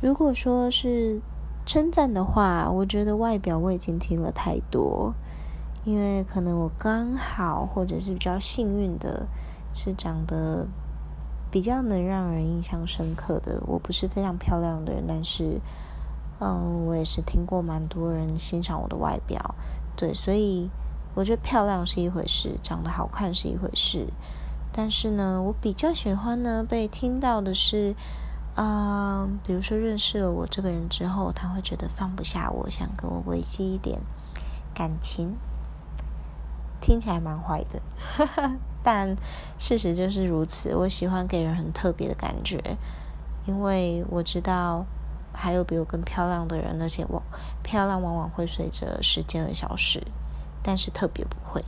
如果说是称赞的话，我觉得外表我已经听了太多，因为可能我刚好或者是比较幸运的，是长得比较能让人印象深刻的。我不是非常漂亮的人，但是，嗯，我也是听过蛮多人欣赏我的外表。对，所以我觉得漂亮是一回事，长得好看是一回事。但是呢，我比较喜欢呢被听到的是。嗯，比如说认识了我这个人之后，他会觉得放不下我，想跟我维系一点感情，听起来蛮坏的，但事实就是如此。我喜欢给人很特别的感觉，因为我知道还有比我更漂亮的人，而且我漂亮往往会随着时间而消失，但是特别不会。